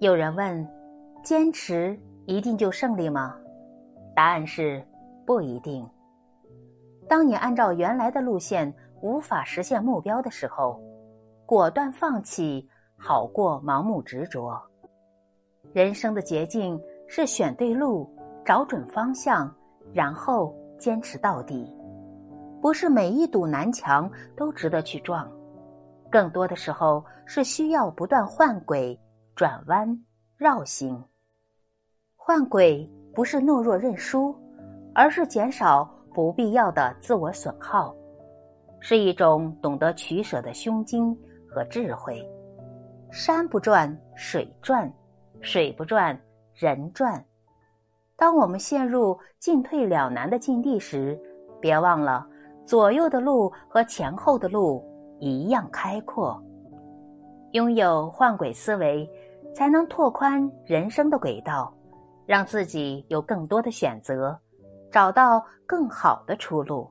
有人问：坚持一定就胜利吗？答案是不一定。当你按照原来的路线无法实现目标的时候，果断放弃好过盲目执着。人生的捷径是选对路，找准方向，然后坚持到底。不是每一堵南墙都值得去撞，更多的时候是需要不断换轨、转弯、绕行。换轨不是懦弱认输，而是减少不必要的自我损耗，是一种懂得取舍的胸襟和智慧。山不转水转，水不转人转。当我们陷入进退两难的境地时，别忘了。左右的路和前后的路一样开阔，拥有换轨思维，才能拓宽人生的轨道，让自己有更多的选择，找到更好的出路。